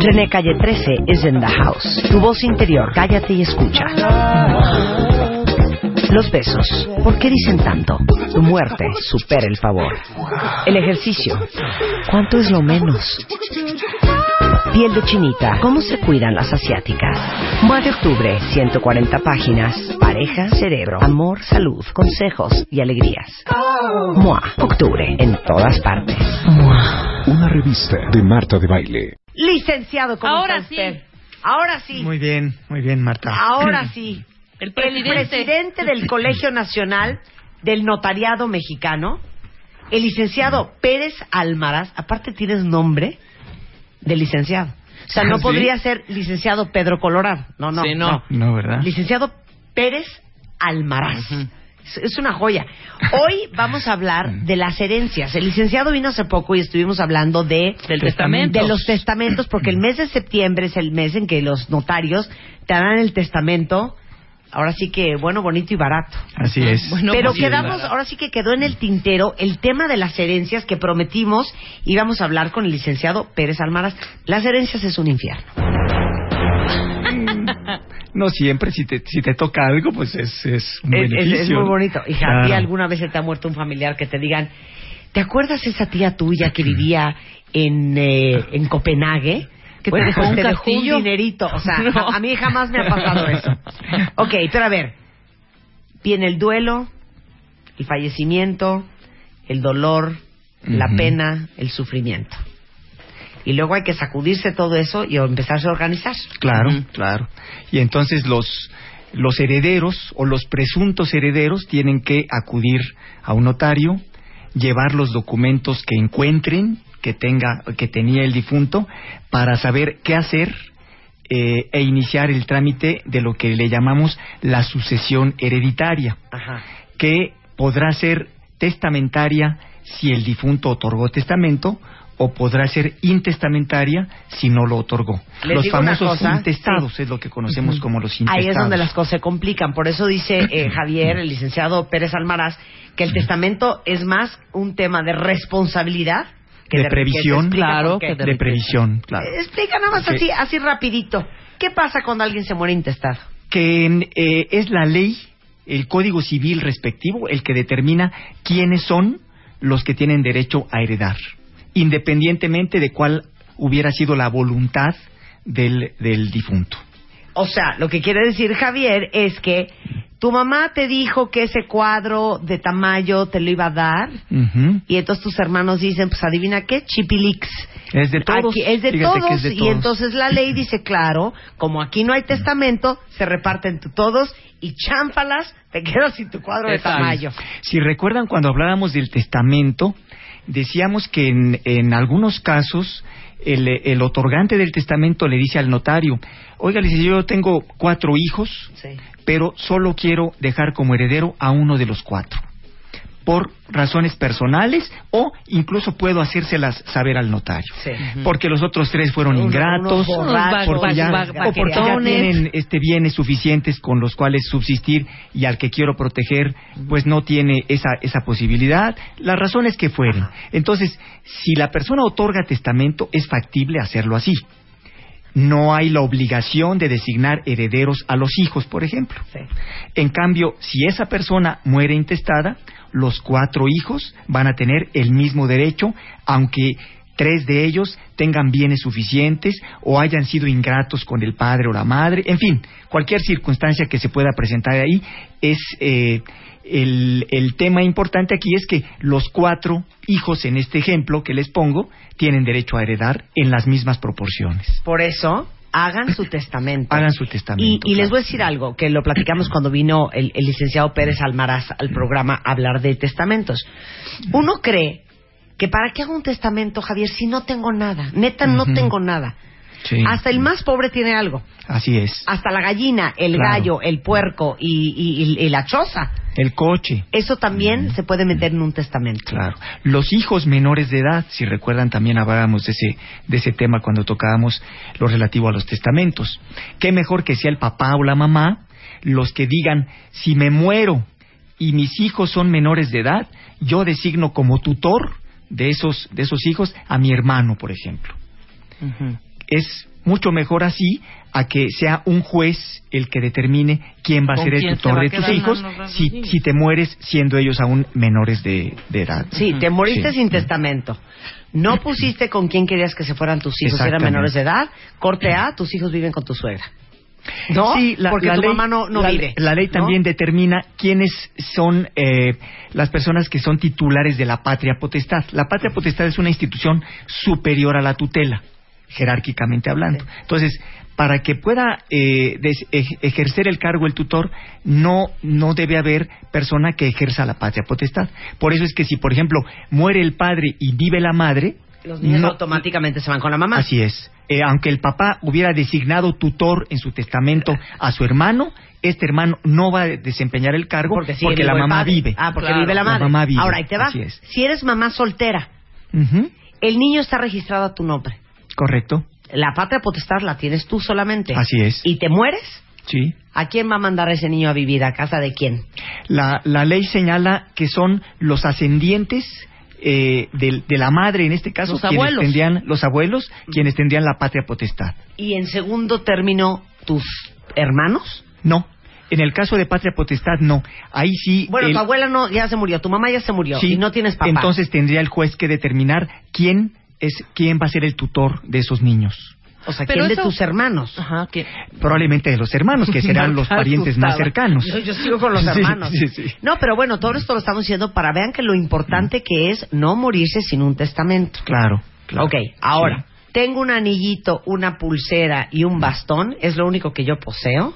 René Calle 13 is in the house. Tu voz interior, cállate y escucha. Los besos, ¿por qué dicen tanto? Tu muerte supera el favor. El ejercicio, ¿cuánto es lo menos? Piel de chinita, ¿cómo se cuidan las asiáticas? Mua de octubre, 140 páginas. Pareja, cerebro, amor, salud, consejos y alegrías. Mua, octubre, en todas partes. Mua. Una revista de Marta de Baile. Licenciado, ¿cómo Ahora está usted? Ahora sí. Muy bien, muy bien, Marta. Ahora sí. El presidente. El presidente del Colegio Nacional del Notariado Mexicano, el licenciado Pérez Almaraz, aparte tienes nombre de licenciado. O sea, no ¿Ah, sí? podría ser licenciado Pedro Colorado. No, no, Sí, no. No, ¿verdad? Licenciado Pérez Almaraz. Es una joya. Hoy vamos a hablar de las herencias. El licenciado vino hace poco y estuvimos hablando de Del testamento. de los testamentos, porque el mes de septiembre es el mes en que los notarios te harán el testamento. Ahora sí que bueno, bonito y barato. Así es. Bueno, Pero pues, quedamos, ahora sí que quedó en el tintero el tema de las herencias que prometimos íbamos a hablar con el licenciado Pérez Almaraz. Las herencias es un infierno. No siempre, si te, si te toca algo, pues es, es un Es, es- beneficio. es muy bonito. Hija, Claro. ¿y alguna vez se te ha muerto un familiar que te digan, ¿te acuerdas esa tía tuya que vivía en, eh, en Copenhague? Que te dejó un te dejó un castillo. dinerito. O sea, No. a, a mí jamás me ha pasado eso. Ok, pero a ver. Viene el duelo, el fallecimiento, el dolor, la pena, el sufrimiento. Y luego hay que sacudirse todo eso y empezarse a organizar. Claro, claro. Y entonces los, los herederos o los presuntos herederos tienen que acudir a un notario, llevar los documentos que encuentren que tenga que tenía el difunto para saber qué hacer eh, e iniciar el trámite de lo que le llamamos la sucesión hereditaria Ajá. que podrá ser testamentaria si el difunto otorgó testamento o podrá ser intestamentaria si no lo otorgó. Les los famosos intestados sí. es lo que conocemos como los Ahí intestados. es donde las cosas se complican. Por eso dice eh, Javier, el licenciado Pérez Almaraz, que el testamento es más un tema de responsabilidad que de de previsión, claro, que de previsión, claro. Explica nada más así, así rapidito. ¿Qué pasa cuando alguien se muere intestado? que eh, es la ley, el código civil respectivo, el que determina quiénes son los que tienen derecho a heredar, independientemente de cuál hubiera sido la voluntad del, del difunto. O sea, lo que quiere decir Javier es que tu mamá te dijo que ese cuadro de Tamayo te lo iba a dar y entonces tus hermanos dicen, pues adivina qué, chipilix. Es de todos. Aquí- es de todos, es de y todos. entonces la ley dice, claro, como aquí no hay testamento, se reparten todos y chámpalas, te quedas sin tu cuadro de. Tamayo. Si recuerdan cuando hablábamos del testamento, decíamos que en, en algunos casos el, el otorgante del testamento le dice al notario, oiga, le dice, yo tengo cuatro hijos, Sí. pero solo quiero dejar como heredero a uno de los cuatro, por razones personales o incluso puedo hacérselas saber al notario. Sí. Porque los otros tres fueron ingratos, porque ya, o porque ya tienen este bienes suficientes con los cuales subsistir y al que quiero proteger pues no tiene esa esa posibilidad. Las razones que fueren entonces si la persona otorga testamento es factible hacerlo así no hay la obligación de designar herederos a los hijos por ejemplo Sí. en cambio si esa persona muere intestada los cuatro hijos van a tener el mismo derecho aunque tres de ellos tengan bienes suficientes o hayan sido ingratos con el padre o la madre, en fin, cualquier circunstancia que se pueda presentar ahí es eh, el, el tema importante aquí es que los cuatro hijos en este ejemplo que les pongo tienen derecho a heredar en las mismas proporciones. Por eso, hagan su testamento. Hagan su Y, testamento. y les claro. voy a decir algo, que lo platicamos cuando vino el, el licenciado Pérez Almaraz al programa a hablar de testamentos. Uno cree que para qué hago un testamento, Javier, si no tengo nada. Neta, no tengo nada. Sí, Hasta el más pobre tiene algo. así es. Hasta la gallina, el Claro. gallo, el puerco y, y- y- y la choza. El coche. Eso también se puede meter en un testamento. Claro. Los hijos menores de edad, si recuerdan, también hablábamos de ese, de ese tema cuando tocábamos lo relativo a los testamentos. Qué mejor que sea el papá o la mamá los que digan, si me muero y mis hijos son menores de edad, yo designo como tutor de esos, de esos hijos a mi hermano, por ejemplo. Es mucho mejor así a que sea un juez el que determine quién va a ¿Con ser el tutor de tus hijos si, si te mueres siendo ellos aún menores de, de edad. Sí, te moriste Sí. sin testamento. No pusiste con quién querías que se fueran tus hijos, si eran menores de edad. Corte A, tus hijos viven con tu suegra. ¿No? Sí, la, Porque la tu ley, mamá no, no la, vive. la ley ¿no? también determina quiénes son eh, las personas que son titulares de la patria potestad. La patria potestad es una institución superior a la tutela, jerárquicamente hablando. Entonces, para que pueda eh, des- ejercer el cargo el tutor, no, no debe haber persona que ejerza la patria potestad. Por eso es que si, por ejemplo, muere el padre y vive la madre, Los niños no- automáticamente se van con la mamá. Así es. Eh, aunque el papá hubiera designado tutor en su testamento a su hermano, este hermano no va a desempeñar el cargo Porque, la mamá vive. Ah, porque Claro, vive la la madre. mamá vive, Ahora, ahí te va. Si eres mamá soltera, el niño está registrado a tu nombre. Correcto. La patria potestad la tienes tú solamente. Así es. ¿Y te mueres? Sí. ¿A quién va a mandar a ese niño a vivir? ¿A casa de quién? La, la ley señala que son los ascendientes eh, del- de, la madre, en este caso, Los quienes abuelos. tendrían, los abuelos, quienes tendrían la patria potestad. Y en segundo término, tus hermanos. No. En el caso de patria potestad, no. Ahí sí. Bueno, el- tu abuela no, ya se murió, tu mamá ya se murió Sí, y no tienes papá. Entonces tendría el juez que determinar quién es quién va a ser el tutor de esos niños. o sea, Pero ¿quién de eso- tus hermanos? Ajá, que Probablemente de los hermanos, que serán los parientes más cercanos. Yo, yo sigo con los hermanos. sí, sí. No, pero bueno, todo esto lo estamos diciendo para vean que lo importante que es no morirse sin un testamento. Claro, claro. ok, ahora, tengo un anillito, una pulsera y un bastón, es lo único que yo poseo,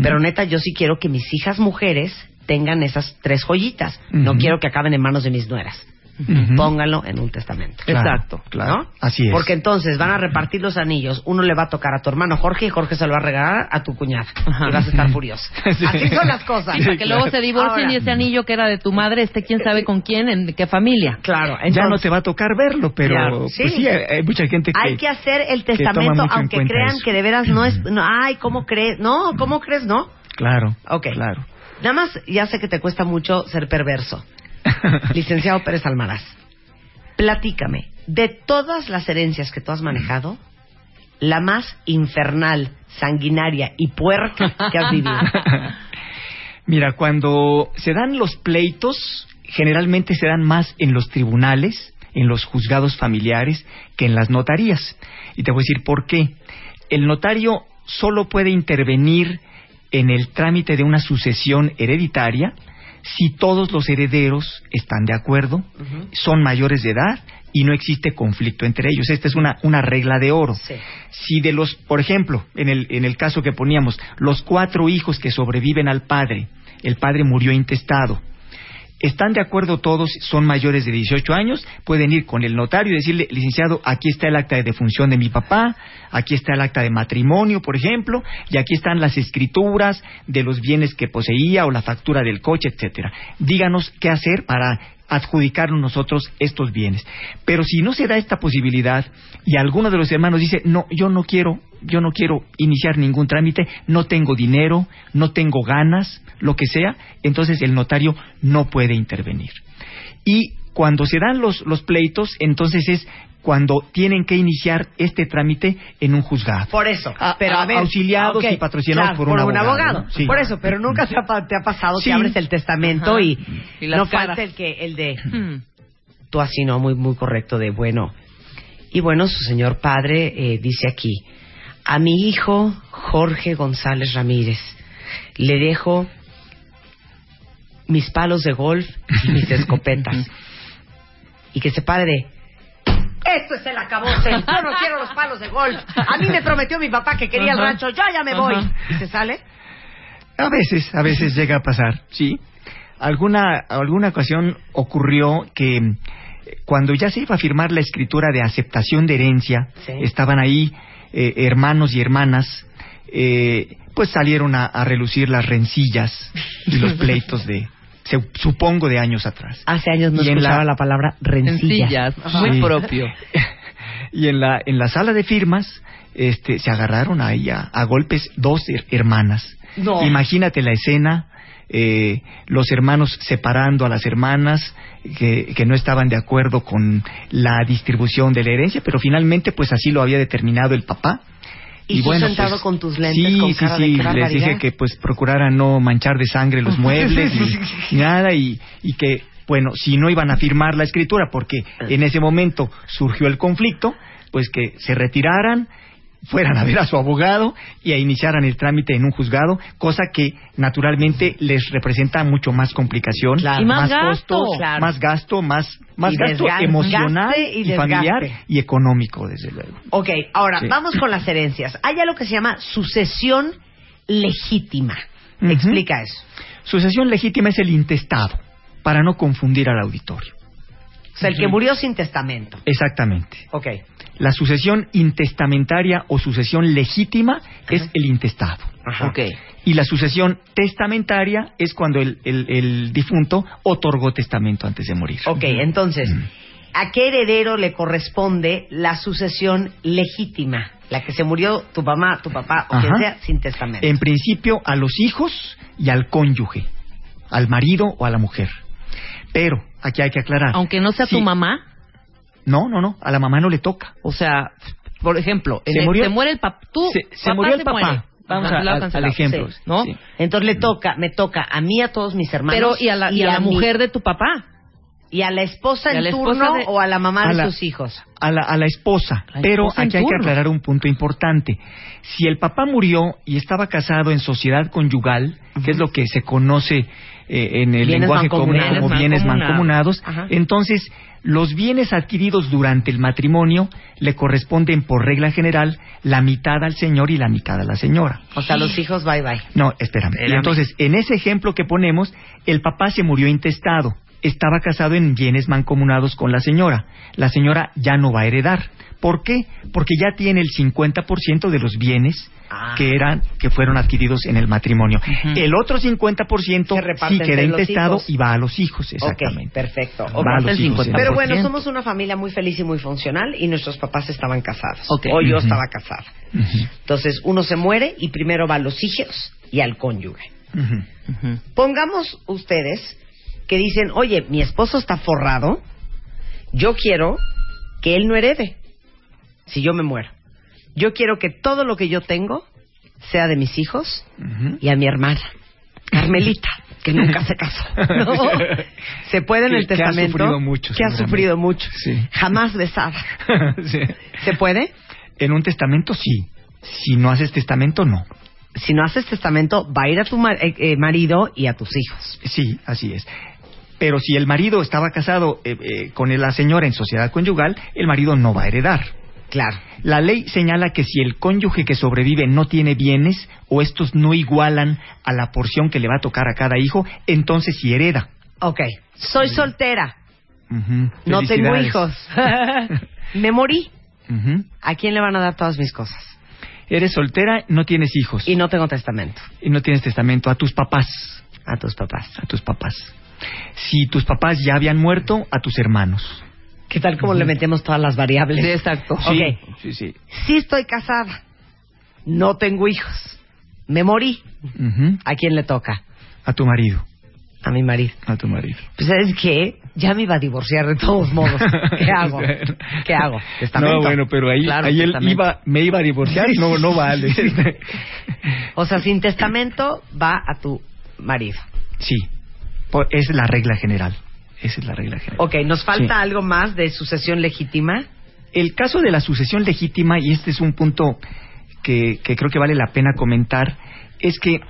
pero neta, yo sí quiero que mis hijas mujeres tengan esas tres joyitas. No quiero que acaben en manos de mis nueras. Ujú. Pónganlo en un testamento. Claro, Exacto. Claro. ¿no? Así es. Porque entonces van a repartir los anillos. Uno le va a tocar a tu hermano Jorge y Jorge se lo va a regalar a tu cuñada. Y vas a estar furioso. Sí. Así son las cosas. Sí, para que luego se divorcien Ahora, y ese anillo que era de tu madre esté quién sabe con quién, en qué familia. Claro, ya no te va a tocar verlo, pero Claro, pues sí. sí, hay, mucha gente que... hay que hacer el testamento, aunque crean eso. que de veras no es... No, ay, ¿cómo crees? No, ¿cómo crees? No. Claro, Ok. claro. Nada más, ya sé que te cuesta mucho ser perverso. Licenciado Pérez Almaraz, platícame, de todas las herencias que tú has manejado, la más infernal, sanguinaria y puerca que has vivido. Mira, cuando se dan los pleitos, generalmente se dan más en los tribunales, en los juzgados familiares, que en las notarías. Y te voy a decir por qué. El notario solo puede intervenir en el trámite de una sucesión hereditaria si todos los herederos están de acuerdo, son mayores de edad y no existe conflicto entre ellos. Esta es una, una regla de oro. Sí. Si de los, por ejemplo, en el, en el caso que poníamos, los cuatro hijos que sobreviven al padre, el padre murió intestado, están de acuerdo todos, son mayores de 18 años, pueden ir con el notario y decirle, licenciado, aquí está el acta de defunción de mi papá, aquí está el acta de matrimonio, por ejemplo, y aquí están las escrituras de los bienes que poseía o la factura del coche, etcétera. Díganos qué hacer para adjudicarnos nosotros estos bienes. Pero si no se da esta posibilidad y alguno de los hermanos dice, no, yo no quiero, yo no quiero iniciar ningún trámite, no tengo dinero, no tengo ganas, lo que sea, entonces el notario no puede intervenir. Y cuando se dan los, los pleitos, entonces es cuando tienen que iniciar este trámite en un juzgado. Por eso, A- pero a, a- ver, auxiliados y patrocinados claro, por un abogado, ¿no? Sí. Por eso, pero nunca te ha, pa- te ha pasado Sí. que abres el testamento Ajá. y, no caras. falta el que el de Hmm. tú así no muy muy correcto de bueno. Y bueno, su señor padre eh, dice aquí, a mi hijo Jorge González Ramírez le dejo mis palos de golf y mis escopetas. y que se pare de esto es el acabose. Yo no quiero los palos de golf. A mí me prometió mi papá que quería el rancho. Yo ya me voy. Ajá. ¿Y se sale? A veces, a veces llega a pasar, sí. Alguna, alguna ocasión ocurrió que eh, cuando ya se iba a firmar la escritura de aceptación de herencia, Sí. estaban ahí eh, hermanos y hermanas, eh, pues salieron a, a relucir las rencillas y los pleitos de, se- supongo, de años atrás. Hace años no Y escuchaba la- la, palabra rencilla. Sencillas, muy Sí. propio. y en la, en la sala de firmas, este, se agarraron ahí a, a golpes dos her- hermanas. No. Imagínate la escena, eh, los hermanos separando a las hermanas que, que no estaban de acuerdo con la distribución de la herencia, pero finalmente pues así lo había determinado el papá. Y, tú sentado pues, con tus lentes, sí, con sí, cara sí, les barbaridad. dije que pues procuraran no manchar de sangre los muebles ni, ni nada y, y que bueno, si no iban a firmar la escritura porque en ese momento surgió el conflicto, pues que se retiraran, fueran a ver a su abogado y a iniciaran el trámite en un juzgado, cosa que naturalmente les representa mucho más complicación, Claro. Y más gasto. costos, Claro. más gasto, más, más Y gasto desgaste, emocional y y, familiar y económico, desde luego. Ok, ahora Sí. vamos con las herencias. Hay algo que se llama sucesión legítima. Ujú. Explica eso. Sucesión legítima es el intestado, para no confundir al auditorio. O sea, el que murió sin testamento. Exactamente. Ok. La sucesión intestamentaria o sucesión legítima es el intestado. Ajá. Ok. Y la sucesión testamentaria es cuando el, el- el difunto otorgó testamento antes de morir. Ok, entonces, Mm. ¿a qué heredero le corresponde la sucesión legítima? La que se murió tu mamá, tu papá o quien Ajá. sea sin testamento. En principio a los hijos y al cónyuge, al marido o a la mujer. Pero aquí hay que aclarar. Aunque no sea Sí. tu mamá, No, no, no, a la mamá no le toca. o sea, por ejemplo, Se el- murió- se muere el papá. Tú, se, se papá murió el se papá. muere. Vamos Ajá, a- al, ejemplo. Sí, ¿no? Sí. Entonces le toca, me toca a mí, a todos mis hermanos. Pero y a la, y a la mi- mujer de tu papá. y a la esposa en la turno de- o a la mamá A de la- sus hijos. a la, a la esposa. La Pero esposa aquí hay que aclarar un punto importante. Si el papá murió y estaba casado en sociedad conyugal, que es lo que se conoce eh, en el Bienes lenguaje común como bienes Mancomunados. Ajá. entonces los bienes adquiridos durante el matrimonio le corresponden por regla general la mitad al señor y la mitad a la señora. O sea, los hijos, bye bye. No, espérame. Y Espérame. entonces, en ese ejemplo que ponemos, el papá se murió intestado. Estaba casado en bienes mancomunados con la señora. La señora ya no va a heredar. ¿Por qué? Porque ya tiene el 50% de los bienes Ah. que eran que fueron adquiridos en el matrimonio. Ujú. El otro 50% Se reparte sí queda entre los intestado hijos. y va a los hijos, exactamente. perfecto. Va Ok. a los hijos. 50%. Pero bueno, somos una familia muy feliz y muy funcional y nuestros papás estaban casados. Ok. O yo estaba casada. Entonces, uno se muere y primero va a los hijos y al cónyuge. Pongamos ustedes que dicen, oye, mi esposo está forrado, yo quiero que él no herede si yo me muero. Yo quiero que todo lo que yo tengo sea de mis hijos y a mi hermana, Carmelita, que nunca se casó. ¿no? Se puede en Que- el que ha testamento. sufrido mucho, Que ha sufrido mucho. Sí. Jamás besada. Sí. ¿Se puede? En un testamento sí. Si no haces testamento, no. Si no haces testamento, va a ir a tu eh, eh, marido y a tus hijos. Sí, así es. Pero si el marido estaba casado eh, eh, con la señora en sociedad conyugal, el marido no va a heredar. Claro. La ley señala que si el cónyuge que sobrevive no tiene bienes o estos no igualan a la porción que le va a tocar a cada hijo, entonces sí hereda. Ok. Soy soltera. No tengo hijos. Me morí. ¿A quién le van a dar todas mis cosas? Eres soltera, no tienes hijos Y no tengo testamento. y no tienes testamento a tus papás, A tus papás. a tus papás. Si tus papás ya habían muerto, a tus hermanos. ¿Qué tal como le metemos todas las variables? Sí, exacto. Sí, sí, sí. Sí estoy casada. No tengo hijos. Me morí. ¿A quién le toca? A tu marido, A mi marido. a tu marido. Pues ¿sabes qué? Ya me iba a divorciar de todos modos. ¿Qué hago? ¿Qué hago? ¿Testamento? No, bueno, pero ahí, Claro, ahí él iba, me iba a divorciar, no, no vale. O sea, sin testamento va a tu marido. sí, es la regla general. Esa es la regla general. Ok, ¿nos falta Sí. algo más de sucesión legítima? El caso de la sucesión legítima, y este es un punto que, que creo que vale la pena comentar, es que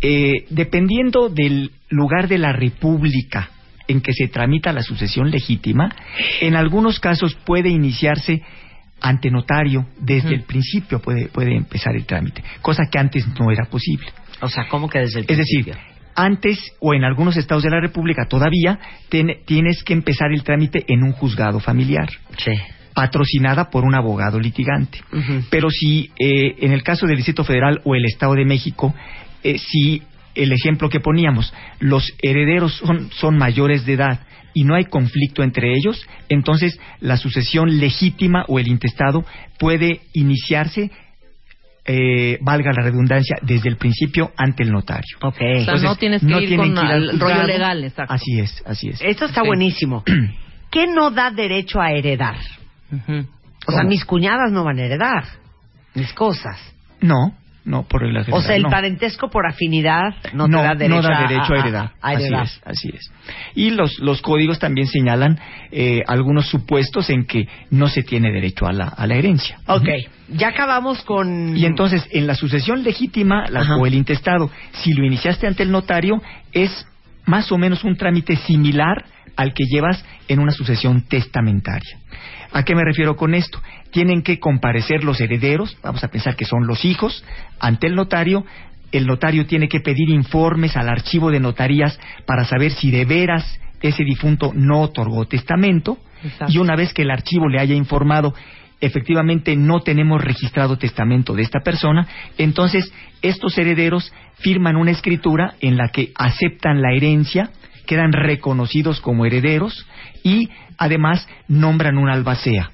eh, dependiendo del lugar de la república en que se tramita la sucesión legítima, en algunos casos puede iniciarse ante notario desde el principio puede, puede empezar el trámite, cosa que antes no era posible. O sea, ¿cómo que desde el Es decir, principio? Antes o en algunos estados de la República todavía ten- tienes que empezar el trámite en un juzgado familiar, Sí. patrocinada por un abogado litigante. Pero si eh, en el caso del Distrito Federal o el Estado de México, eh, si el ejemplo que poníamos, los herederos son, son mayores de edad y no hay conflicto entre ellos, entonces la sucesión legítima o el intestado puede iniciarse eh, valga la redundancia, desde el principio ante el notario. Ok. O sea, Entonces, no tienes que no ir con que ir al el rollo legal, exacto. Así es, así es. Esto está Sí. buenísimo. ¿Qué no da derecho a heredar? Ujú. O sea, mis cuñadas no van a heredar mis cosas. No, no, por regla O general, sea, el no. parentesco por afinidad no, no, te da derecho, no da derecho a, a- heredar. a heredar. Así es, así es. Y los, los códigos también señalan eh, algunos supuestos en que no se tiene derecho a la, a la herencia. Ok, ya acabamos con... Y entonces, en la sucesión legítima la- Ajá. o el intestado, si lo iniciaste ante el notario, es más o menos un trámite similar al que llevas en una sucesión testamentaria. ¿A qué me refiero con esto? Tienen que comparecer los herederos, vamos a pensar que son los hijos, ante el notario. El notario tiene que pedir informes al archivo de notarías para saber si de veras ese difunto no otorgó testamento. Exacto. Y una vez que el archivo le haya informado efectivamente no tenemos registrado testamento de esta persona, entonces estos herederos firman una escritura en la que aceptan la herencia, quedan reconocidos como herederos y además nombran un albacea.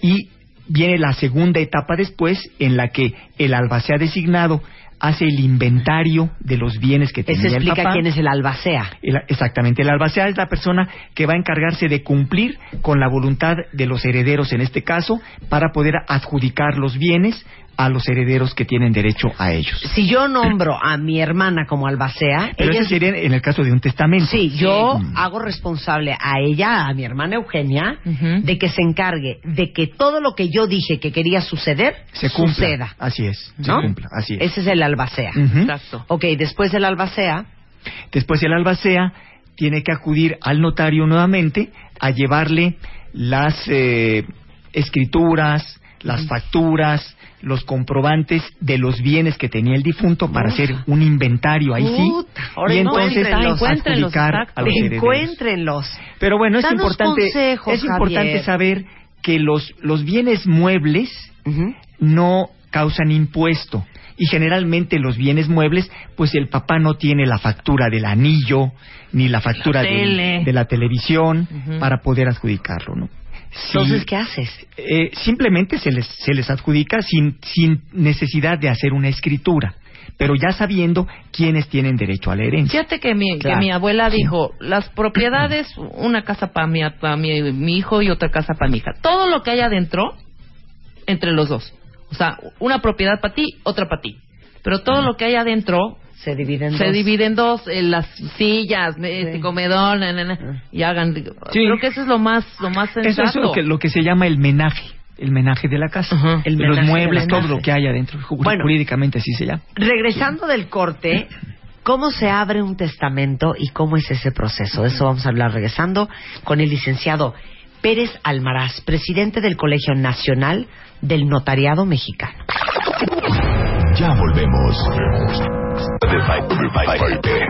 Y viene la segunda etapa después en la que el albacea designado hace el inventario de los bienes que Eso tenía el explica papá. quién es el albacea. El- exactamente, el albacea es la persona que va a encargarse de cumplir con la voluntad de los herederos en este caso para poder adjudicar los bienes a los herederos que tienen derecho a ellos. Si yo nombro a mi hermana como albacea, Pero ella eso es- sería en el caso de un testamento. Sí, yo Mm. hago responsable a ella, a mi hermana Eugenia, de que se encargue de que todo lo que yo dije que quería suceder, se cumpla. suceda. Así es, ¿no? se cumpla, así es. Ese es el albacea. Exacto. Ok, después del albacea, Después el albacea tiene que acudir al notario nuevamente a llevarle las eh, escrituras, las facturas, los comprobantes de los bienes que tenía el difunto para hacer un inventario ahí sí Puta, ahora y entonces encuéntrenlos, adjudicar exacto. a los herederos. encuéntrenlos. Pero bueno, es Danos importante consejos, es importante Javier. saber que los los bienes muebles no causan impuesto. Y generalmente los bienes muebles, pues el papá no tiene la factura del anillo, ni la factura La tele. de la televisión para poder adjudicarlo, ¿no? Sí, Entonces, ¿qué haces? eh, simplemente se les, se les adjudica sin, sin necesidad de hacer una escritura, pero ya sabiendo quiénes tienen derecho a la herencia. Fíjate que mi, Claro. que mi abuela dijo, las propiedades, una casa para mi, pa' mi, mi hijo y otra casa para mi hija. Todo lo que hay adentro, entre los dos. O sea, una propiedad para ti, otra para ti. Pero todo lo que hay adentro Se dividen se dos. divide en dos, en las sillas, este comedor, na, na, na, y hagan. Creo que eso es lo más, lo más sensato. Eso es lo que, lo que se llama el menaje, el menaje de la casa. El los muebles, todo lo que hay adentro, Bueno. jurídicamente así se llama. Regresando del corte, ¿cómo se abre un testamento y cómo es ese proceso? De eso vamos a hablar regresando con el licenciado Pérez Almaraz, presidente del Colegio Nacional del Notariado Mexicano. Ya volvemos. De baile.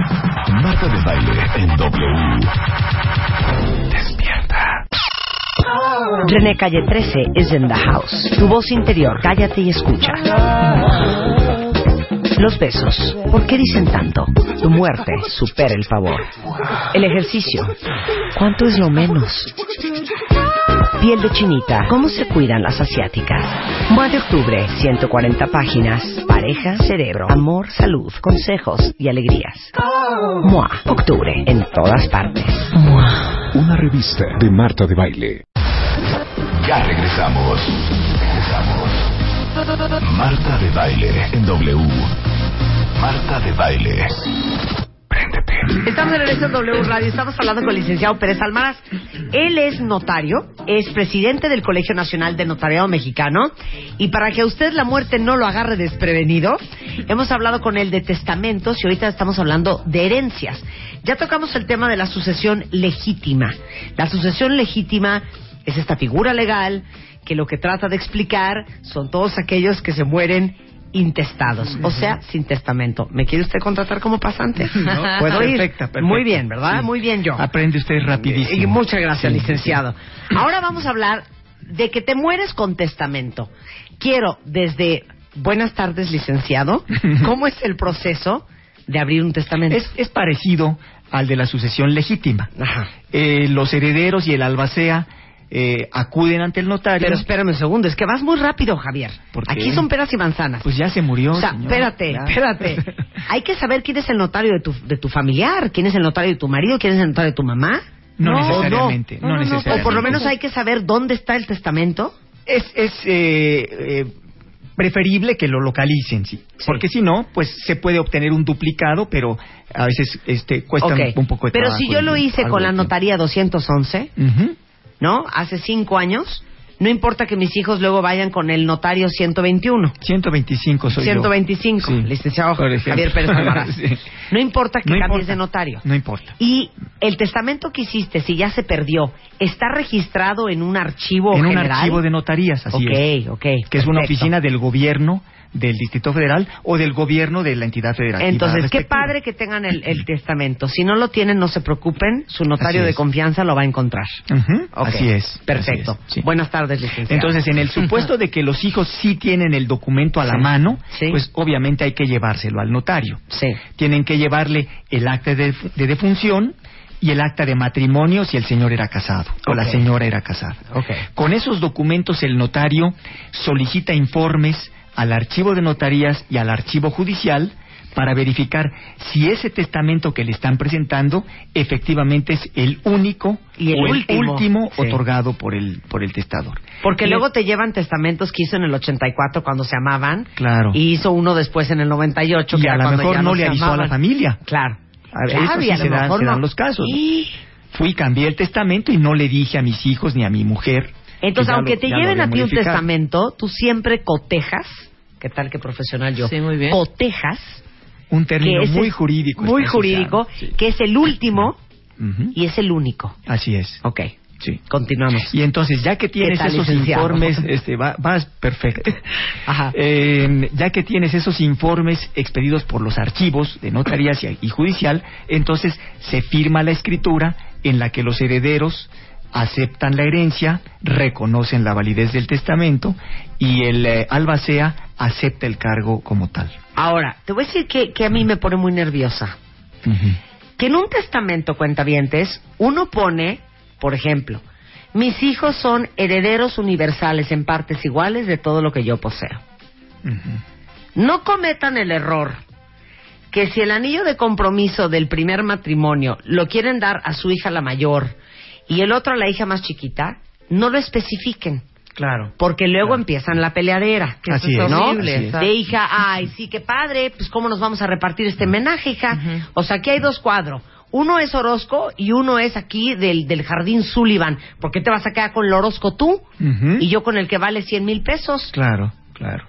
Marta de baile en W. Despierta. René Calle 13 is in the house. Tu voz interior, cállate y escucha. Los besos, ¿por qué dicen tanto? Tu muerte supera el favor. El ejercicio, ¿cuánto es lo menos? Piel de chinita, ¿cómo se cuidan las asiáticas? Mua de octubre, 140 páginas. Pareja, cerebro, amor, salud, consejos y alegrías. Mua, octubre, en todas partes. Mua. Una revista de Marta de baile. Ya regresamos. Regresamos. Marta de baile en W. Marta de baile. Préndete. Estamos en el W Radio, estamos hablando con el licenciado Pérez Almaraz. Él es notario, es presidente del Colegio Nacional de Notariado Mexicano y para que a usted la muerte no lo agarre desprevenido, hemos hablado con él de testamentos y ahorita estamos hablando de herencias. Ya tocamos el tema de la sucesión legítima. La sucesión legítima es esta figura legal que lo que trata de explicar son todos aquellos que se mueren intestados, o sea, sin testamento. ¿Me quiere usted contratar como pasante? No, ¿Puedo ir? perfecta. Muy bien, ¿verdad? Sí. Muy bien yo. Aprende usted rapidísimo. Y muchas gracias, Sí, licenciado. Ahora vamos a hablar de que te mueres con testamento. Quiero desde buenas tardes, licenciado. ¿Cómo es el proceso de abrir un testamento? Es, es parecido al de la sucesión legítima. Ajá. Eh, los herederos y el albacea eh, acuden ante el notario. Pero espérame un segundo, es que vas muy rápido, Javier. Aquí son peras y manzanas. Pues ya se murió. o sea, espérate, Ya. espérate. Hay que saber quién es el notario de tu, de tu familiar, quién es el notario de tu marido, quién es el notario de tu mamá. No, ¿O necesariamente, no, O necesariamente. por lo menos hay que saber dónde está el testamento. Es, es eh, eh, preferible que lo localicen, sí. Sí. Porque si no, pues se puede obtener un duplicado, pero a veces este cuesta un, poco de Pero trabajo si yo lo hice con la notaría 211, Ujú. ¿No? Hace cinco años, no importa que mis hijos luego vayan con el notario 121. 125 soy yo. 125, Sí. licenciado. Javier Pérez Almaraz. Sí. No importa que No cambies importa. de notario. No importa. Y el testamento que hiciste, si ya se perdió, ¿está registrado en un archivo en un general? archivo de notarías, así ok, es. ok. Que es una oficina del gobierno del Distrito Federal o del gobierno de la entidad federativa. Entonces, qué padre que tengan el, el testamento. Si no lo tienen, no se preocupen, su notario de confianza lo va a encontrar. Ok, Así es. Perfecto. así es, sí. Buenas tardes, licenciado. Entonces, en el supuesto de que los hijos sí tienen el documento a la Sí. mano, Sí. pues obviamente hay que llevárselo al notario. Sí. Tienen que llevarle el acta de, de defunción y el acta de matrimonio si el señor era casado o la señora era casada. Con esos documentos el notario solicita informes al archivo de notarías y al archivo judicial para verificar si ese testamento que le están presentando efectivamente es el único Y el o último. Sí. otorgado por el por el testador. Porque Y- luego te llevan testamentos que hizo en el 84 cuando se amaban. Claro. Y hizo uno después en el 98. Y que a lo mejor ya no le avisó a la familia. Claro. A ver, Claro, eso y sí a lo se dan- mejor se dan no. los casos, ¿no? Y- Fui, cambié el testamento y no le dije a mis hijos ni a mi mujer. Entonces, aunque lo- te lleven a ti un testamento, tú siempre cotejas. ¿Qué tal que profesional yo? Sí, muy bien. Cotejas. Un término muy jurídico. Muy jurídico, sí. que es el último y es el único. Así es. Ok, Sí. continuamos. Y entonces, ya que tienes esos licenciado? informes, este, va- vas perfecto. Ajá. Eh, ya que tienes esos informes expedidos por los archivos de notarías y, y judicial, entonces se firma la escritura en la que los herederos aceptan la herencia, reconocen la validez del testamento y el eh, albacea acepta el cargo como tal. Ahora, te voy a decir que, que a mí me pone muy nerviosa. Que en un testamento, cuentavientes, uno pone, por ejemplo, mis hijos son herederos universales en partes iguales de todo lo que yo poseo. No cometan el error que si el anillo de compromiso del primer matrimonio lo quieren dar a su hija la mayor y el otro a la hija más chiquita, no lo especifiquen. Claro. Porque luego Claro. empiezan la peleadera. Que eso Así es es, ¿no? horrible, De hija, ay, sí, qué padre, pues cómo nos vamos a repartir este homenaje, hija. O sea, aquí hay dos cuadros. Uno es Orozco y uno es aquí del, del Jardín Sullivan. ¿Por qué te vas a quedar con el Orozco tú? Y yo con el que vale 100 mil pesos. Claro, claro.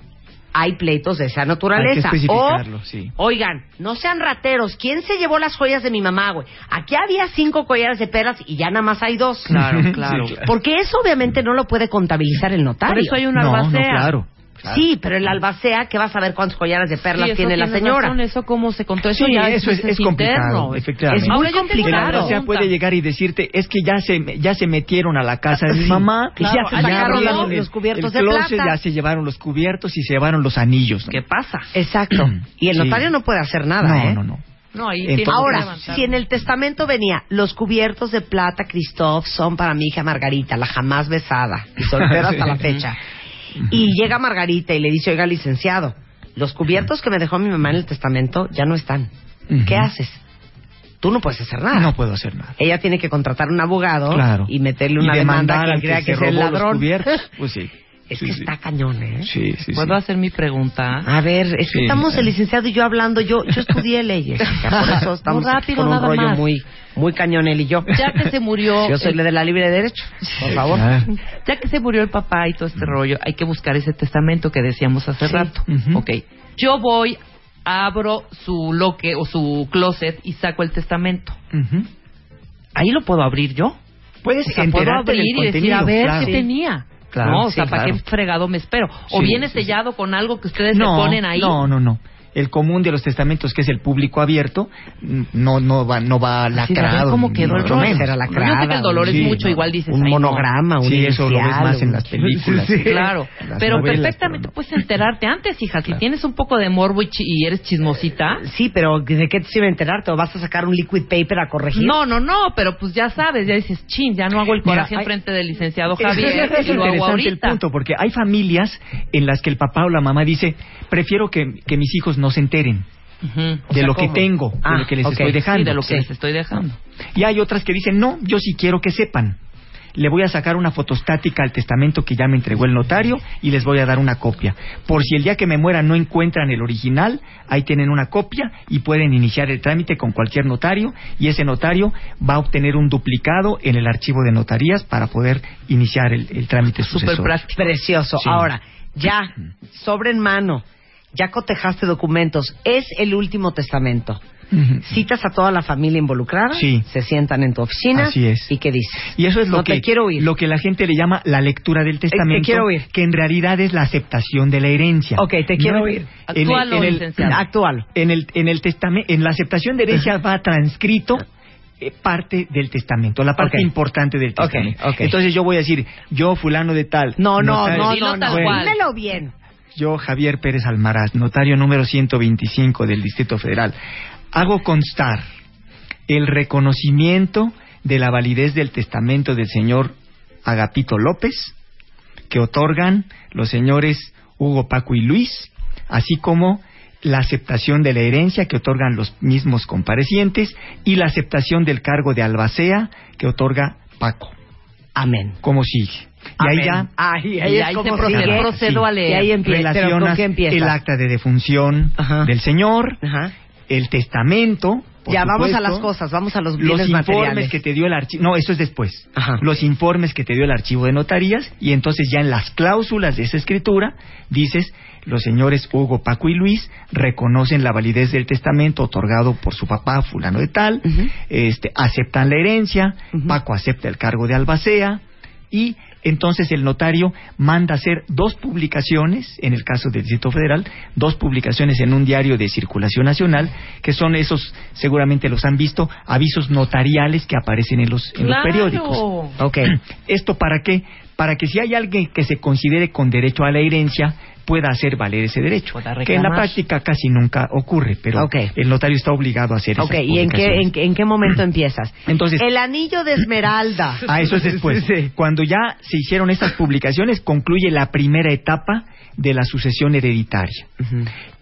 Hay pleitos de esa naturaleza. Hay que especificarlo, o, sí. oigan, no sean rateros. ¿Quién se llevó las joyas de mi mamá, güey? Aquí había cinco collares de perlas y ya nada más hay dos. Claro, Sí, claro. claro. Porque eso obviamente no lo puede contabilizar el notario. Por eso hay una no, albacea. no, claro. Claro. Sí, pero el albacea, que va a saber cuántos collares de perlas Sí, tiene la señora? razón, eso cómo se contó. Eso Sí, ya eso es, es complicado, interno. efectivamente. Es muy complicado. El albacea puede llegar y decirte, es que ya se, ya se metieron a la casa de mi mamá, Y ya se abrieron los- los cubiertos de el closet, plata. ya se llevaron los cubiertos y se llevaron los anillos. ¿no? ¿Qué pasa? Exacto. Y el Sí. notario no puede hacer nada, no, ¿eh? no, no. No, ahí Ahora, si en el testamento venía, los cubiertos de plata, Christoph, son para mi hija Margarita, la jamás besada, y soltera hasta la fecha. Y llega Margarita y le dice, oiga, licenciado, los cubiertos que me dejó mi mamá en el testamento ya no están. ¿Qué haces? Tú no puedes hacer nada. No puedo hacer nada. Ella tiene que contratar un abogado Claro. y meterle una Y demanda al crea que, se es el los ladrón. Pues sí. Es Sí, que sí. está cañón, ¿eh? Sí, sí, ¿Puedo sí. hacer mi pregunta? A ver, es que Sí. estamos el licenciado y yo hablando. Yo yo estudié leyes. hija, Por eso estamos Muy rápido, con un nada rollo más. muy muy cañón él y yo. Ya que se murió... Yo soy la de la libre derecho. Por favor. Ya que se murió el papá y todo este rollo, hay que buscar ese testamento que decíamos hace Sí. rato. Ujú. Ok. Yo voy, abro su loque o su closet y saco el testamento. Ahí lo puedo abrir yo. Puedes O sea, puedo abrir y decir, a ver claro. qué tenía. Claro, no, o sí, sea, ¿para claro. qué fregado me espero? O Sí, viene sí. sellado con algo que ustedes le no, ponen ahí. No, no, no. El común de los testamentos, que es el público abierto, no no va no va lacrado. cómo ni quedó el rollo. menos. Era Yo lacrada, sé que el dolor sí, es mucho, no. igual dices un monograma, un Sí, eso lo ves más en las películas. Sí. Claro, Las pero novelas, perfectamente pero puedes enterarte antes, hija. Si tienes un poco de morbo y, y eres chismosita. Sí, pero ¿de qué te sirve enterarte? ¿O vas a sacar un liquid paper a corregir? No, no, no, pero pues ya sabes, ya dices, chin, ya no hago el Mira, coraje hay- enfrente del licenciado Javier es y lo hago el punto, porque hay familias en las que el papá o la mamá dice, prefiero que, que mis hijos no se enteren de sea, lo que tengo, Ah, de lo que les estoy dejando. Sí, de lo que Sí. les estoy dejando. Y hay otras que dicen, no, yo sí quiero que sepan. Le voy a sacar una fotostática al testamento que ya me entregó el notario y les voy a dar una copia. Por si el día que me muera no encuentran el original, ahí tienen una copia y pueden iniciar el trámite con cualquier notario y ese notario va a obtener un duplicado en el archivo de notarías para poder iniciar el, el trámite Súper sucesor. Precioso. Sí. Ahora, ya, sobre en mano, ya cotejaste documentos, es el último testamento. Citas a toda la familia involucrada, Sí. se sientan en tu oficina Así es. y qué dices. Y eso es lo No que te quiero oír. lo que la gente le llama la lectura del testamento, quiero oír. que en realidad es la aceptación de la herencia. Ok, te quiero oír. En el- Actúalo, en el-. Actual. en el en el testamento en la aceptación de herencia va transcrito eh, parte del testamento, la parte importante del testamento. ok. Entonces yo voy a decir, yo fulano de tal. No, no, no, no, tal no. cual. Dímelo bien. Yo, Javier Pérez Almaraz, notario número 125 del Distrito Federal, hago constar el reconocimiento de la validez del testamento del señor Agapito López, que otorgan los señores Hugo, Paco y Luis, así como la aceptación de la herencia que otorgan los mismos comparecientes y la aceptación del cargo de albacea que otorga Paco. Amén. ¿Cómo sigue? Y ahí ya Ahí, Y es ahí como se procede- sigue. procedo a leer. Y ahí empieza. El acta de defunción Ajá. del señor, Ajá. el testamento. Ya, vamos a las cosas, vamos a los Los bienes informes materiales. que te dio el archivo. No, eso es después. Ajá. Los informes que te dio el archivo de notarías. Y entonces ya en las cláusulas de esa escritura dices: los señores Hugo, Paco y Luis reconocen la validez del testamento otorgado por su papá, Fulano de Tal. Este, aceptan la herencia. Paco acepta el cargo de albacea. Y entonces el notario manda hacer dos publicaciones, en el caso del Distrito Federal, dos publicaciones en un diario de circulación nacional, que son esos, seguramente los han visto, avisos notariales que aparecen en los, en los periódicos. Ok. ¿Esto para qué? Para que si hay alguien que se considere con derecho a la herencia, pueda hacer valer ese derecho. Que en la práctica casi nunca ocurre, pero el notario está obligado a hacer Ok, esas ¿y en qué, en, en qué momento empiezas? Entonces- El anillo de Esmeralda. Ah, eso es después. Cuando ya se hicieron estas publicaciones, concluye la primera etapa de la sucesión hereditaria.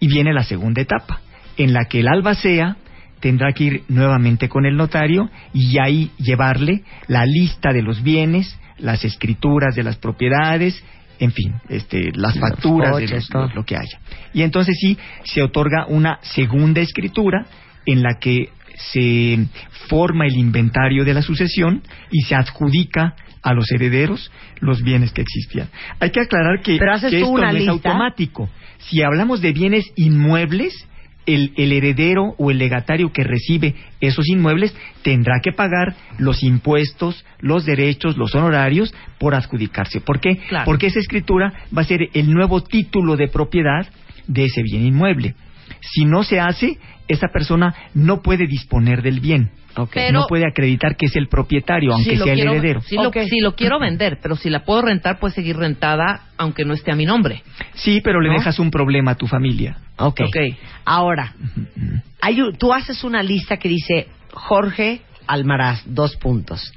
Y viene la segunda etapa, en la que el albacea tendrá que ir nuevamente con el notario y ahí llevarle la lista de los bienes, las escrituras de las propiedades, en fin, este, las Los facturas de coches, los- todo. lo que haya. Y entonces sí se otorga una segunda escritura en la que se forma el inventario de la sucesión y se adjudica a los herederos los bienes que existían. Hay que aclarar que, que esto no es automático. Si hablamos de bienes inmuebles, el, el heredero o el legatario que recibe esos inmuebles tendrá que pagar los impuestos, los derechos, los honorarios por adjudicarse. ¿Por qué? Claro. Porque esa escritura va a ser el nuevo título de propiedad de ese bien inmueble. Si no se hace, esa persona no puede disponer del bien. Pero- no puede acreditar que es el propietario, aunque Si sea el heredero. Si, lo, si lo quiero vender, pero si la puedo rentar, puede seguir rentada aunque no esté a mi nombre. Sí, pero le dejas un problema a tu familia. Ok. Ok. Ahora, hay un- tú haces una lista que dice Jorge Almaraz, dos puntos.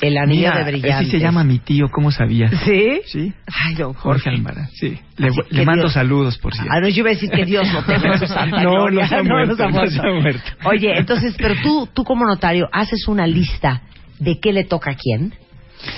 El anillo Mira, de brillantes. así se llama mi tío, ¿cómo sabías? ¿Sí? Sí. Ay, don Jorge Jorge. Almaraz, sí. Le, Así le mando Dios- saludos, por cierto. Ah, no, yo iba a decir que Dios lo tenga en su santa No, no se ha muerto, ha no se ha muerto. Oye, entonces, pero tú, tú como notario, haces una lista de qué le toca a quién.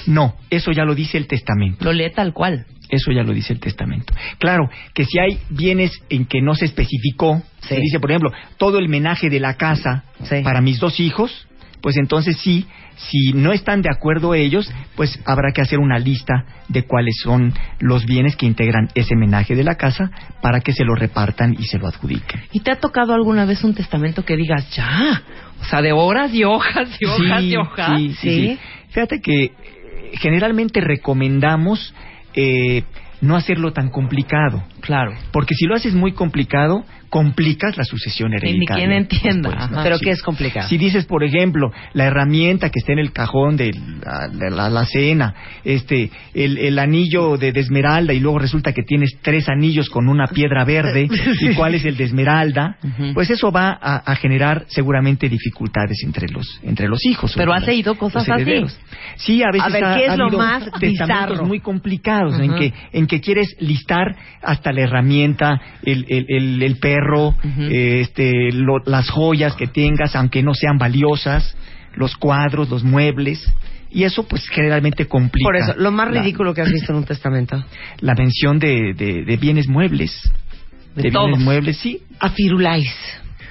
No, eso ya lo dice el testamento. Lo lee tal cual. Eso ya lo dice el testamento. Claro, que si hay bienes en que no se especificó, Sí. se dice, por ejemplo, todo el menaje de la casa Sí. para mis dos hijos, pues entonces sí, si no están de acuerdo ellos, pues habrá que hacer una lista de cuáles son los bienes que integran ese menaje de la casa para que se lo repartan y se lo adjudiquen. ¿Y te ha tocado alguna vez un testamento que digas, ya? O sea, de horas y hojas y hojas Sí, y hojas. sí, sí, ¿Sí? Fíjate que eh, generalmente recomendamos eh, no hacerlo tan complicado. Claro. Porque si lo haces muy complicado, complicas la sucesión ni hereditaria. quien entienda. después, ¿no? Pero Sí. ¿qué es complicado? Si dices, por ejemplo, la herramienta que está en el cajón de la, de la- la cena, este, el, el anillo de, de esmeralda y luego resulta que tienes tres anillos con una piedra verde y cuál es el de esmeralda, Ujú. pues eso va a, a generar seguramente dificultades entre los entre los hijos. Pero has leído cosas así. Sí, a veces A ver, ha- ¿qué es ha lo más bizarro? muy complicados en Ajá. que en que quieres listar hasta la herramienta, el, el, el, el perro, Ujú. eh, este, lo- las joyas que tengas, aunque no sean valiosas, los cuadros, los muebles, y eso pues generalmente complica. Por eso, lo más la- ridículo que has visto en un testamento. La mención de, de, de bienes muebles. De De, todos. bienes muebles, sí. A Firulais.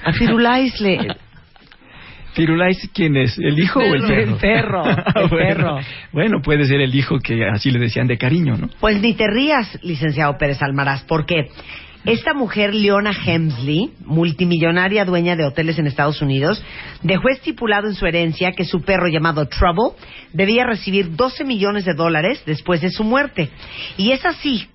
A Firulais le... Firulais, ¿quién es? ¿El hijo o el Perro. perro? El perro, el bueno, perro. bueno, puede ser el hijo que así le decían de cariño, ¿no? Pues ni te rías, licenciado Pérez Almaraz, porque esta mujer, Leona Hemsley, multimillonaria dueña de hoteles en Estados Unidos, dejó estipulado en su herencia que su perro llamado Trouble debía recibir 12 millones de dólares después de su muerte. Y es así,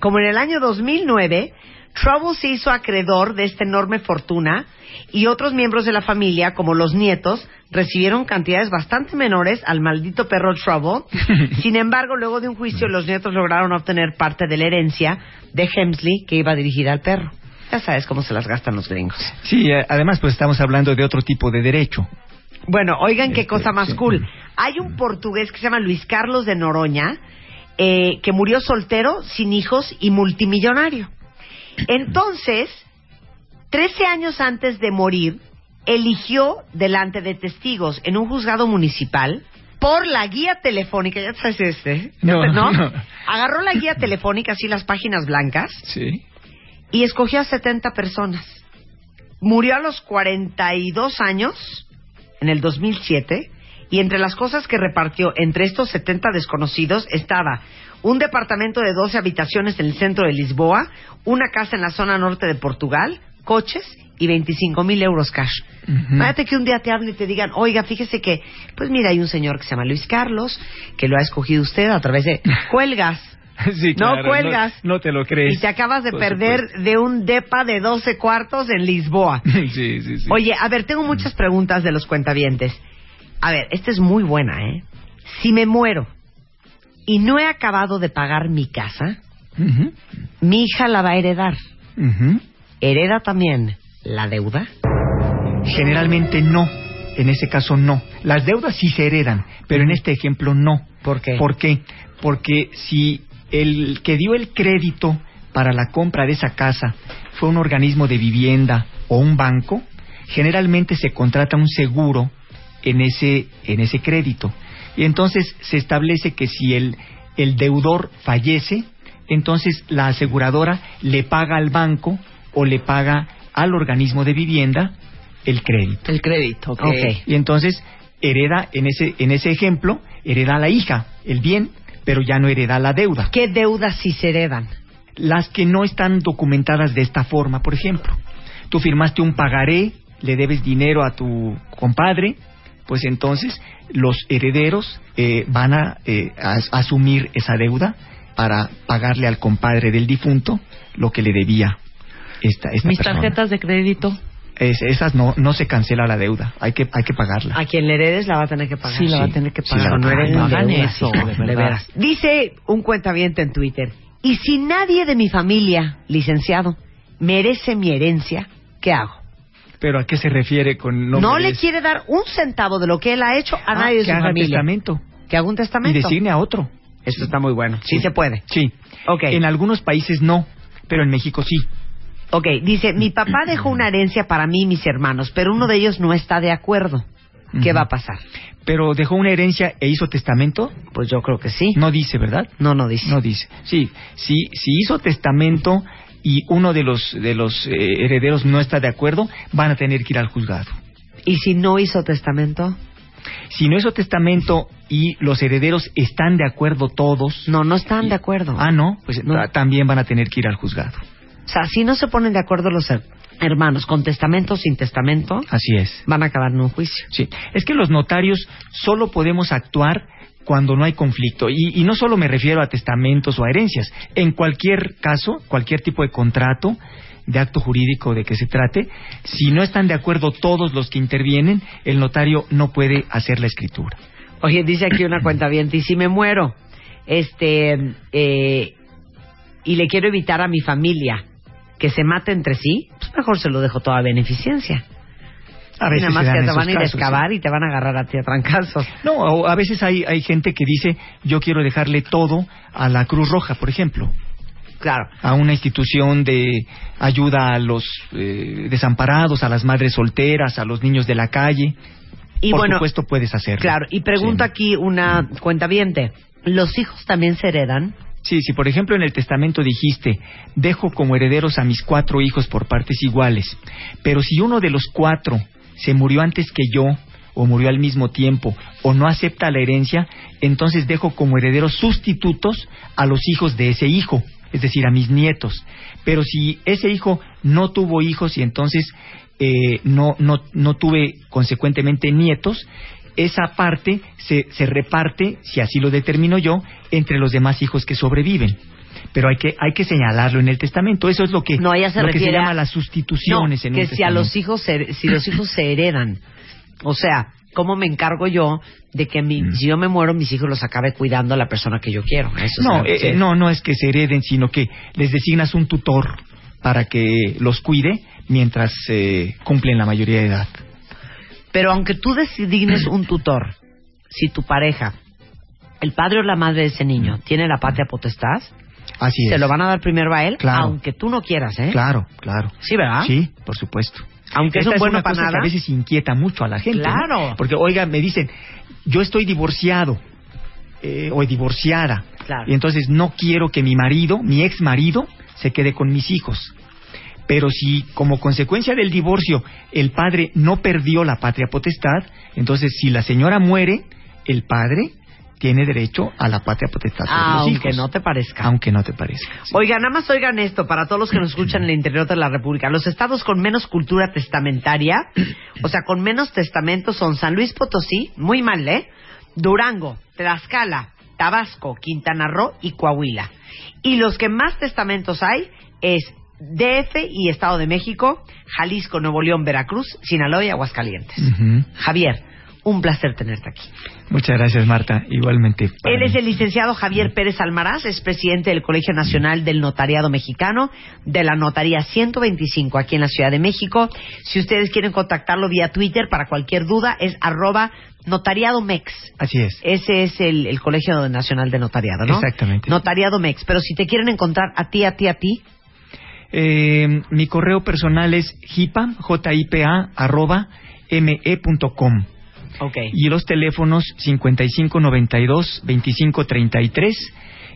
como en el año 2009, Trouble se hizo acreedor de esta enorme fortuna y otros miembros de la familia, como los nietos, recibieron cantidades bastante menores al maldito perro Trouble. Sin embargo, luego de un juicio, los nietos lograron obtener parte de la herencia de Hemsley que iba dirigida al perro. Ya sabes cómo se las gastan los gringos. Sí, eh, además pues estamos hablando de otro tipo de derecho. Bueno, oigan qué Este, cosa más cool. Hay un portugués que se llama Luis Carlos de Noroña, eh, que murió soltero, sin hijos y multimillonario. Entonces, 13 años antes de morir, eligió delante de testigos en un juzgado municipal por la guía telefónica, ya sabes este, ¿Ya No, te- ¿no? no. Agarró la guía telefónica, así las páginas blancas, Sí. y escogió a 70 personas. Murió a los 42 años, en el 2007, y entre las cosas que repartió entre estos 70 desconocidos estaba un departamento de 12 habitaciones en el centro de Lisboa, una casa en la zona norte de Portugal, coches y 25 mil euros cash. Ujú. Imagínate que un día te hablen y te digan, oiga, fíjese que, pues mira, hay un señor que se llama Luis Carlos, que lo ha escogido usted a través de cuelgas. Sí, No cuelgas. No, te lo crees. Y te acabas de Por perder de un depa de 12 cuartos en Lisboa. Sí, sí, sí. Oye, a ver, tengo muchas preguntas de los cuentavientes. A ver, esta es muy buena, ¿eh? Si me muero y no he acabado de pagar mi casa, mi hija la va a heredar. ¿Hereda también la deuda? Generalmente no. En ese caso no. Las deudas sí se heredan, pero en este ejemplo no. ¿Por qué? ¿Por qué? Porque si el que dio el crédito para la compra de esa casa fue un organismo de vivienda o un banco, generalmente se contrata un seguro en ese, en ese crédito. Y entonces se establece que si el, el deudor fallece, entonces la aseguradora le paga al banco o le paga al organismo de vivienda el crédito. El crédito, ok. Ok. Y entonces hereda, en ese, en ese ejemplo, hereda a la hija el bien, pero ya no hereda la deuda. ¿Qué deudas sí se heredan? Las que no están documentadas de esta forma, por ejemplo, tú firmaste un pagaré, le debes dinero a tu compadre, pues entonces los herederos eh, van a, eh, a- asumir esa deuda para pagarle al compadre del difunto lo que le debía esta, esta Mis persona. tarjetas de crédito. Es- esas no, no se cancela la deuda, hay que, hay que pagarla. A quien le heredes la va a tener que pagar. Sí, la va a tener que pagar. no hereden no hagan eso, de veras. Dice un cuentaviente en Twitter, y si nadie de mi familia, licenciado, merece mi herencia, ¿qué hago? Pero ¿a qué se refiere con No, no le quiere dar un centavo de lo que él ha hecho a Ah, nadie de que su haga familia. testamento Que haga un y testamento. designe a otro. Esto está muy bueno. Sí, se puede. Sí. Ok. En algunos países no, pero en México sí. Ok, dice, mi papá dejó una herencia para mí y mis hermanos, pero uno de ellos no está de acuerdo. ¿Qué Ujú. va a pasar? Pero dejó una herencia e hizo testamento. Pues yo creo que sí. No dice, ¿verdad? No, no dice. No dice. Sí, sí, si hizo testamento y uno de los de los eh, herederos no está de acuerdo, van a tener que ir al juzgado. ¿Y si no hizo testamento? Si no hizo testamento y los herederos están de acuerdo todos, No, no están y- de acuerdo. Ah, no, pues No. ta- también van a tener que ir al juzgado. sea, si no se ponen de acuerdo los her- hermanos con testamento o sin testamento, Así es. van a acabar en un juicio. Sí, es que los notarios solo podemos actuar cuando no hay conflicto. Y, y no solo me refiero a testamentos o a herencias. En cualquier caso, cualquier tipo de contrato, de acto jurídico de que se trate, si no están de acuerdo todos los que intervienen, el notario no puede hacer la escritura. Oye, dice aquí una cuenta bien, y si me muero, este, eh, y le quiero evitar a mi familia que se mate entre sí, pues mejor se lo dejo toda beneficencia. A veces nada más se dan que te van a ir a excavar sí. y te van a agarrar a ti a trancazos. No, a veces hay, hay gente que dice, yo quiero dejarle todo a la Cruz Roja, por ejemplo. Claro. a una institución de ayuda a los eh, desamparados, a las madres solteras, a los niños de la calle. Y Por bueno, supuesto puedes hacerlo. claro. Y pregunta Sí. aquí una cuenta ¿los hijos también se heredan? Sí, si por ejemplo en el testamento dijiste, dejo como herederos a mis cuatro hijos por partes iguales, pero si uno de los cuatro se murió antes que yo, o murió al mismo tiempo, o no acepta la herencia, entonces dejo como herederos sustitutos a los hijos de ese hijo, es decir, a mis nietos. Pero si ese hijo no tuvo hijos y entonces eh, no, no, no tuve consecuentemente nietos, esa parte se, se reparte, si así lo determino yo, entre los demás hijos que sobreviven. Pero hay que, hay que señalarlo en el testamento. Eso es lo que, No, ella se lo que se llama a- las sustituciones No, en que un si a los hijos se, si los hijos se heredan. O sea, ¿cómo me encargo yo de que mi- Mm. si yo me muero, mis hijos los acabe cuidando la persona que yo quiero? Eso No, eh, se- no, no es que se hereden, sino que les designas un tutor para que los cuide mientras eh, cumplen la mayoría de edad. Pero aunque tú designes un tutor, si tu pareja, el padre o la madre de ese niño, tiene la patria potestad, Así se es. lo van a dar primero a él, Claro. aunque tú no quieras, ¿eh? Claro, claro. Sí, ¿verdad? Sí, por supuesto. Aunque es Esta un bueno una cosa que nada. a veces inquieta mucho a la gente. ¿no? Claro. Porque, oiga, me dicen, yo estoy divorciado eh, o divorciada. Claro. Y entonces no quiero que mi marido, mi ex marido, se quede con mis hijos. Pero si como consecuencia del divorcio el padre no perdió la patria potestad, entonces si la señora muere, el padre tiene derecho a la patria potestad los Aunque no te parezca. Aunque no te parezca. sí. Oigan, nada más oigan esto para todos los que nos escuchan en el interior de la República. Los estados con menos cultura testamentaria, o sea, con menos testamentos son San Luis Potosí, muy mal, ¿eh? Durango, Tlaxcala, Tabasco, Quintana Roo y Coahuila. Y los que más testamentos hay es DF y Estado de México, Jalisco, Nuevo León, Veracruz, Sinaloa y Aguascalientes. Javier, un placer tenerte aquí. Muchas gracias, Marta. Igualmente. Él es el licenciado Javier Pérez Almaraz, es presidente del Colegio Nacional del Notariado Mexicano, de la Notaría 125 aquí en la Ciudad de México. Si ustedes quieren contactarlo vía Twitter para cualquier duda, es arroba notariado mex. Así es. Ese es el, el Colegio Nacional de Notariado, ¿no? Exactamente. Notariado mex. Pero si te quieren encontrar a ti, a ti, a ti, Eh, mi correo personal es jipa, J-I-P-A, arroba, me.com. ok. Y los teléfonos 5592-2533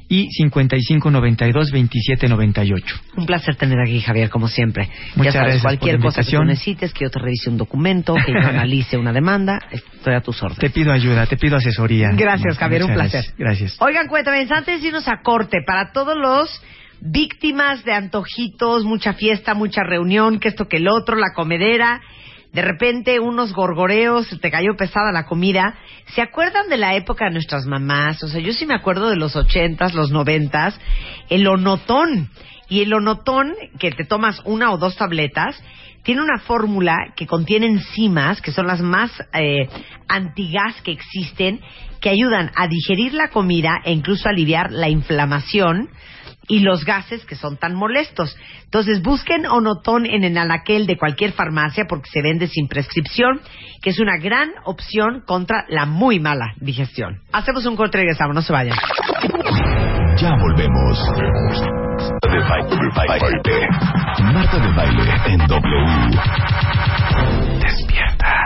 y 5592-2798. Un placer tener aquí, Javier, como siempre. Muchas ya sabes, gracias por cualquier la cosa que tú necesites, que yo te revise un documento, que yo analice una demanda, estoy a tus órdenes. Te pido ayuda, te pido asesoría. Gracias, Javier, un placer. Gracias. Oigan, cuéntame, antes de irnos a corte, para todos los víctimas de antojitos, mucha fiesta, mucha reunión, que esto que el otro, la comedera, de repente unos gorgoreos, te cayó pesada la comida. ¿Se acuerdan de la época de nuestras mamás? O sea, yo sí me acuerdo de los ochentas, los noventas, el onotón. Y el onotón, que te tomas una o dos tabletas, tiene una fórmula que contiene enzimas, que son las más eh, antigas que existen, que ayudan a digerir la comida e incluso a aliviar la inflamación y los gases que son tan molestos. Entonces busquen Onotón en el anaquel de cualquier farmacia porque se vende sin prescripción, que es una gran opción contra la muy mala digestión. Hacemos un corte y regresamos, no se vayan. Ya volvemos. De baile. Marta de baile en W. Despierta.